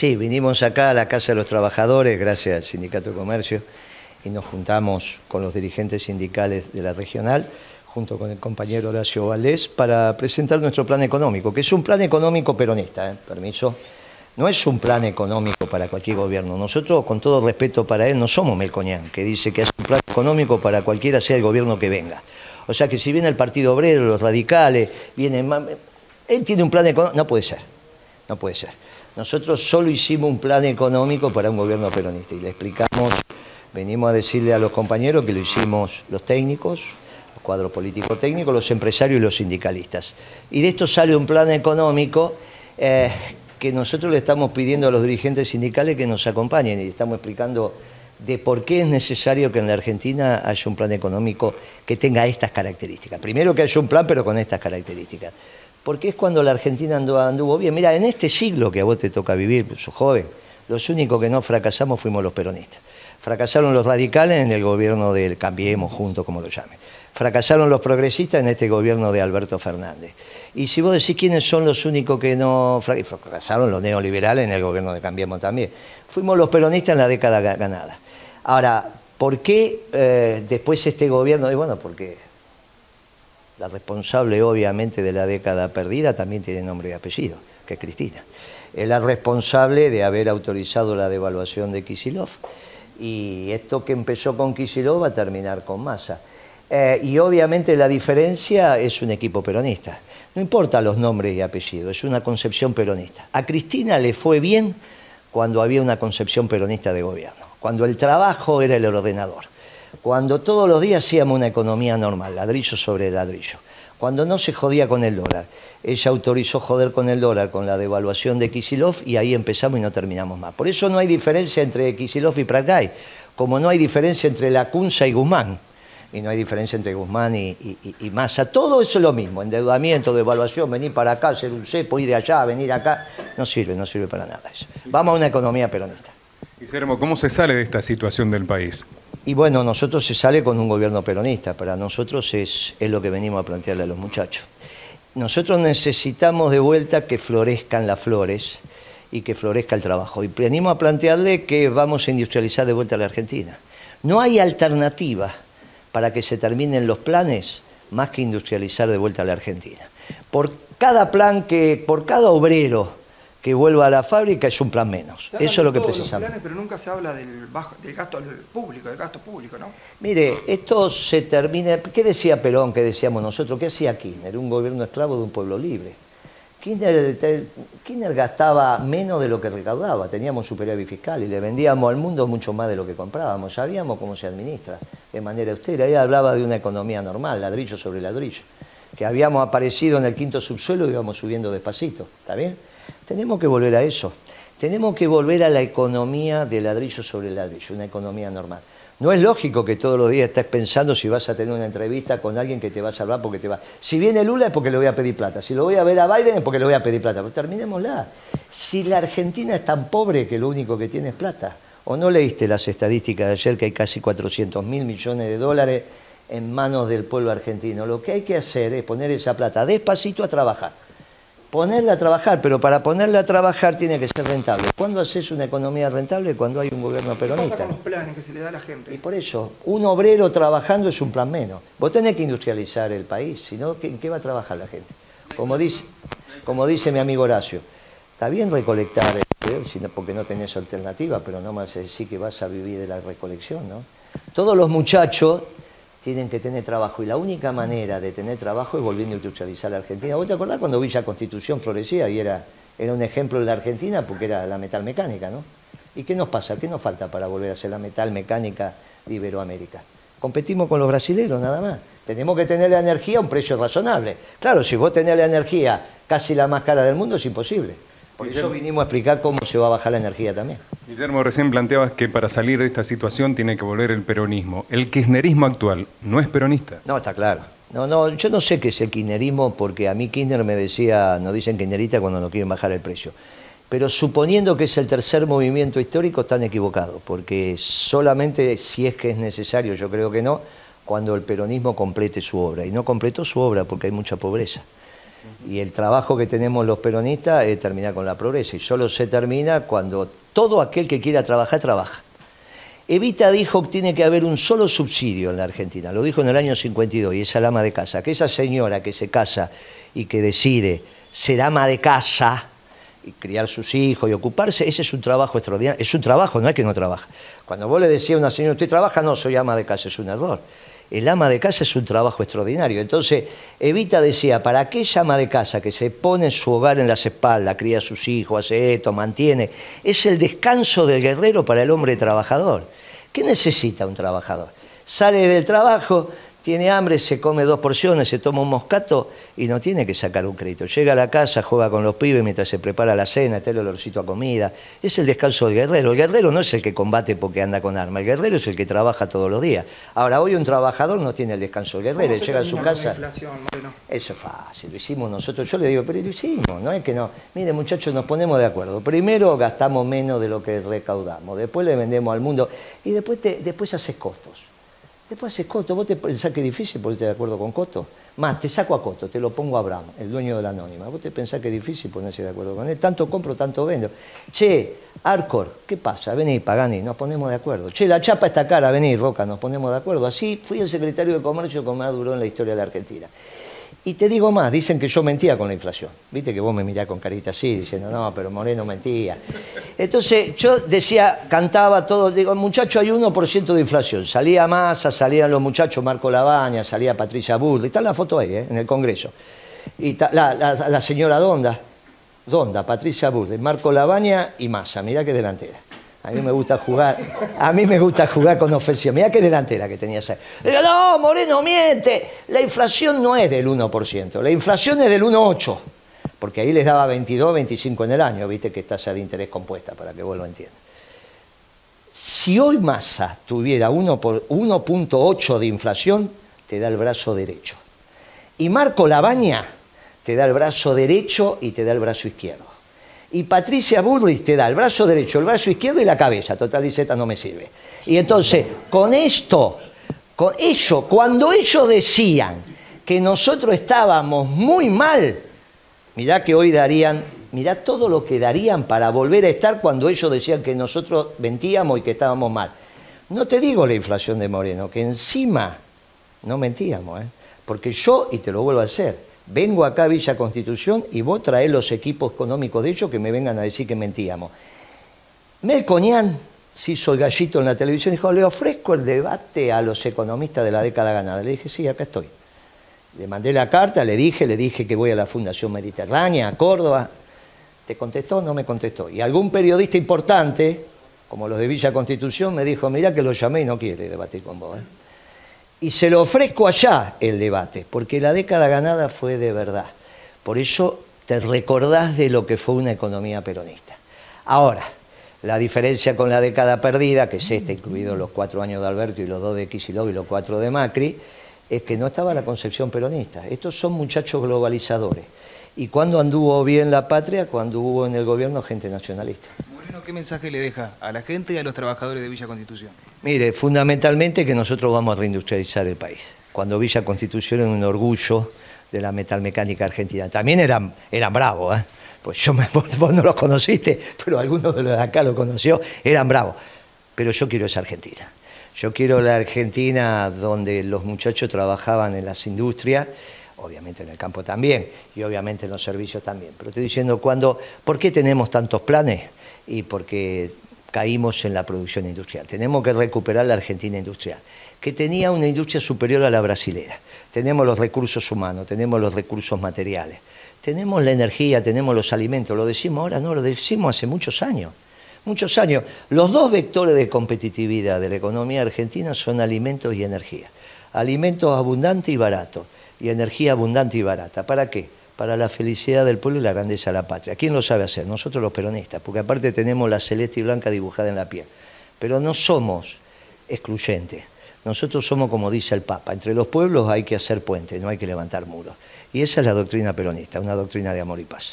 Sí, vinimos acá a la Casa de los Trabajadores, gracias al Sindicato de Comercio, y nos juntamos con los dirigentes sindicales de la regional, junto con el compañero Horacio Valdés, para presentar nuestro plan económico, que es un plan económico peronista, ¿eh? permiso. No es un plan económico para cualquier gobierno. Nosotros, con todo respeto para él, no somos Melcoñán, que dice que es un plan económico para cualquiera sea el gobierno que venga. O sea que si viene el Partido Obrero, los radicales, viene... Él tiene un plan económico... No puede ser, no puede ser. Nosotros solo hicimos un plan económico para un gobierno peronista y le explicamos, venimos a decirle a los compañeros que lo hicimos los técnicos, los cuadros políticos técnicos, los empresarios y los sindicalistas. Y de esto sale un plan económico eh, que nosotros le estamos pidiendo a los dirigentes sindicales que nos acompañen y estamos explicando de por qué es necesario que en la Argentina haya un plan económico que tenga estas características. Primero que haya un plan, pero con estas características porque es cuando la Argentina anduvo, bien. Mira, en este siglo que a vos te toca vivir, sos joven, los únicos que no fracasamos fuimos los peronistas. Fracasaron los radicales en el gobierno del Cambiemos Juntos, como lo llamen. Fracasaron los progresistas en este gobierno de Alberto Fernández. Y si vos decís quiénes son los únicos que no fracasaron, los neoliberales en el gobierno de Cambiemos también. Fuimos los peronistas en la década ganada. Ahora, ¿por qué eh, después este gobierno? Y bueno, porque la responsable, obviamente, de la década perdida también tiene nombre y apellido, que es Cristina. Es la responsable de haber autorizado la devaluación de Kisilov. Y esto que empezó con Kisilov va a terminar con Massa. Eh, y obviamente la diferencia es un equipo peronista. No importa los nombres y apellidos, es una concepción peronista. A Cristina le fue bien cuando había una concepción peronista de gobierno, cuando el trabajo era el ordenador cuando todos los días hacíamos una economía normal, ladrillo sobre ladrillo, cuando no se jodía con el dólar. Ella autorizó joder con el dólar con la devaluación de Kisilov y ahí empezamos y no terminamos más. Por eso no hay diferencia entre Kisilov y Pratgay, como no hay diferencia entre Lacunza y Guzmán, y no hay diferencia entre Guzmán y, y, Massa. Todo eso es lo mismo, endeudamiento, devaluación, venir para acá, hacer un cepo, ir de allá, venir acá, no sirve, no sirve para nada. Vamos a una economía peronista. Guillermo, ¿cómo se sale de esta situación del país? Y bueno, nosotros se sale con un gobierno peronista, para nosotros es, es lo que venimos a plantearle a los muchachos. Nosotros necesitamos de vuelta que florezcan las flores y que florezca el trabajo. Y venimos a plantearle que vamos a industrializar de vuelta a la Argentina. No hay alternativa para que se terminen los planes más que industrializar de vuelta a la Argentina. Por cada plan que, por cada obrero que vuelva a la fábrica es un plan menos. Eso es lo que precisamos. Planes, pero nunca se habla del, gasto público, del gasto público, ¿no? Mire, esto se termina. ¿Qué decía Perón? ¿Qué decíamos nosotros? ¿Qué hacía Kirchner? Un gobierno esclavo de un pueblo libre. Kirchner, gastaba menos de lo que recaudaba, teníamos superávit fiscal y le vendíamos al mundo mucho más de lo que comprábamos. Sabíamos cómo se administra de manera austera. Ella hablaba de una economía normal, ladrillo sobre ladrillo. Que habíamos aparecido en el quinto subsuelo y íbamos subiendo despacito. ¿Está bien? Tenemos que volver a eso. Tenemos que volver a la economía de ladrillo sobre ladrillo, una economía normal. No es lógico que todos los días estés pensando si vas a tener una entrevista con alguien que te va a salvar porque te va. Si viene Lula es porque le voy a pedir plata. Si lo voy a ver a Biden es porque le voy a pedir plata. Pero terminémosla. Si la Argentina es tan pobre que lo único que tiene es plata. ¿O no leíste las estadísticas de ayer que hay casi 400 mil millones de dólares en manos del pueblo argentino? Lo que hay que hacer es poner esa plata despacito a trabajar ponerla a trabajar, pero para ponerla a trabajar tiene que ser rentable. ¿Cuándo haces una economía rentable? Cuando hay un gobierno peronista. ¿Qué pasa con los planes que se le da a la gente? Y por eso, un obrero trabajando es un plan menos. Vos tenés que industrializar el país, si no, ¿en qué va a trabajar la gente? Como dice, como dice mi amigo Horacio, está bien recolectar, porque no tenés alternativa, pero no más decir que vas a vivir de la recolección, ¿no? Todos los muchachos tienen que tener trabajo. Y la única manera de tener trabajo es volviendo a industrializar la Argentina. ¿Vos te acordás cuando Villa Constitución florecía y era, era un ejemplo de la Argentina porque era la metal mecánica, ¿no? ¿Y qué nos pasa? ¿Qué nos falta para volver a ser la metal mecánica de Iberoamérica? Competimos con los brasileños nada más. Tenemos que tener la energía a un precio razonable. Claro, si vos tenés la energía casi la más cara del mundo es imposible. Por eso vinimos a explicar cómo se va a bajar la energía también. Guillermo, recién planteabas que para salir de esta situación tiene que volver el peronismo. ¿El kirchnerismo actual no es peronista? No, está claro. No, no, yo no sé qué es el kirchnerismo porque a mí Kirchner me decía, nos dicen kirchnerista cuando no quieren bajar el precio. Pero suponiendo que es el tercer movimiento histórico, están equivocados, porque solamente si es que es necesario, yo creo que no, cuando el peronismo complete su obra. Y no completó su obra porque hay mucha pobreza. Y el trabajo que tenemos los peronistas es terminar con la pobreza. Y solo se termina cuando todo aquel que quiera trabajar, trabaja. Evita dijo que tiene que haber un solo subsidio en la Argentina. Lo dijo en el año 52 y es el ama de casa. Que esa señora que se casa y que decide ser ama de casa y criar sus hijos y ocuparse, ese es un trabajo extraordinario. Es un trabajo, no es que no trabaja. Cuando vos le decías a una señora, ¿usted trabaja? No, soy ama de casa, es un error. El ama de casa es un trabajo extraordinario. Entonces, Evita decía, para aquella ama de casa que se pone su hogar en las espaldas, cría a sus hijos, hace esto, mantiene, es el descanso del guerrero para el hombre trabajador. ¿Qué necesita un trabajador? Sale del trabajo, tiene hambre, se come dos porciones, se toma un moscato y no tiene que sacar un crédito. Llega a la casa, juega con los pibes mientras se prepara la cena, está el olorcito a comida. Es el descanso del guerrero. El guerrero no es el que combate porque anda con arma, el guerrero es el que trabaja todos los días. Ahora, hoy un trabajador no tiene el descanso del guerrero, llega a su casa. Eso es fácil, lo hicimos nosotros. Yo le digo, pero lo hicimos, no es que no. Mire, muchachos, nos ponemos de acuerdo. Primero gastamos menos de lo que recaudamos, después le vendemos al mundo y después, te, después haces costos. Después haces Coto, vos te pensás que es difícil ponerte de acuerdo con Coto. Más, te saco a Coto, te lo pongo a Abraham, el dueño de la anónima. Vos te pensás que es difícil ponerse de acuerdo con él. Tanto compro, tanto vendo. Che, Arcor, ¿qué pasa? Vení, Pagani, nos ponemos de acuerdo. Che, la chapa está cara, vení, Roca, nos ponemos de acuerdo. Así fui el secretario de Comercio que más duró en la historia de la Argentina. Y te digo más, dicen que yo mentía con la inflación. Viste que vos me mirás con carita así, diciendo, no, pero Moreno mentía. Entonces yo decía, cantaba todo, digo, muchacho, hay 1% de inflación. Salía Massa, salían los muchachos, Marco Labaña, salía Patricia Burdi, está la foto ahí, ¿eh? en el Congreso. Y la, la, señora Donda, Donda, Patricia Burdi, Marco Labaña y Massa, mirá qué delantera. A mí me gusta jugar, a mí me gusta jugar con ofensiva. Mira qué delantera que tenía esa. No, Moreno miente. La inflación no es del 1%, la inflación es del 1,8%. Porque ahí les daba 22, 25 en el año, viste que tasa de interés compuesta, para que vos lo entiendas. Si hoy Massa tuviera 1.8 de inflación, te da el brazo derecho. Y Marco Labaña te da el brazo derecho y te da el brazo izquierdo y Patricia Bullrich te da el brazo derecho, el brazo izquierdo y la cabeza. Total dice, esta no me sirve. Y entonces, con esto, con ello, cuando ellos decían que nosotros estábamos muy mal, mirá que hoy darían, mirá todo lo que darían para volver a estar cuando ellos decían que nosotros mentíamos y que estábamos mal. No te digo la inflación de Moreno, que encima no mentíamos, ¿eh? porque yo, y te lo vuelvo a hacer, vengo acá a Villa Constitución y vos traés los equipos económicos de ellos que me vengan a decir que mentíamos. Melconian se hizo el gallito en la televisión y dijo, le ofrezco el debate a los economistas de la década ganada. Le dije, sí, acá estoy. Le mandé la carta, le dije, le dije que voy a la Fundación Mediterránea, a Córdoba. ¿Te contestó? No me contestó. Y algún periodista importante, como los de Villa Constitución, me dijo, mira que lo llamé y no quiere debatir con vos. ¿eh? Y se lo ofrezco allá el debate, porque la década ganada fue de verdad. Por eso te recordás de lo que fue una economía peronista. Ahora, la diferencia con la década perdida, que es esta, incluidos los cuatro años de Alberto y los dos de Kicillof y los cuatro de Macri, es que no estaba la concepción peronista. Estos son muchachos globalizadores. ¿Y cuándo anduvo bien la patria? Cuando hubo en el gobierno gente nacionalista. ¿qué mensaje le deja a la gente y a los trabajadores de Villa Constitución? Mire, fundamentalmente que nosotros vamos a reindustrializar el país. Cuando Villa Constitución era un orgullo de la metalmecánica argentina. También eran, eran bravos, ¿eh? Pues yo vos no los conociste, pero algunos de los de acá lo conoció, eran bravos. Pero yo quiero esa Argentina. Yo quiero la Argentina donde los muchachos trabajaban en las industrias, obviamente en el campo también, y obviamente en los servicios también. Pero estoy diciendo, cuando, ¿por qué tenemos tantos planes? y porque caímos en la producción industrial. Tenemos que recuperar la Argentina industrial, que tenía una industria superior a la brasilera. Tenemos los recursos humanos, tenemos los recursos materiales, tenemos la energía, tenemos los alimentos. Lo decimos ahora, no, lo decimos hace muchos años. Muchos años. Los dos vectores de competitividad de la economía argentina son alimentos y energía. Alimentos abundantes y baratos y energía abundante y barata. ¿Para qué? para la felicidad del pueblo y la grandeza de la patria. ¿Quién lo sabe hacer? Nosotros los peronistas, porque aparte tenemos la celeste y blanca dibujada en la piel. Pero no somos excluyentes. Nosotros somos, como dice el Papa, entre los pueblos hay que hacer puentes, no hay que levantar muros. Y esa es la doctrina peronista, una doctrina de amor y paz.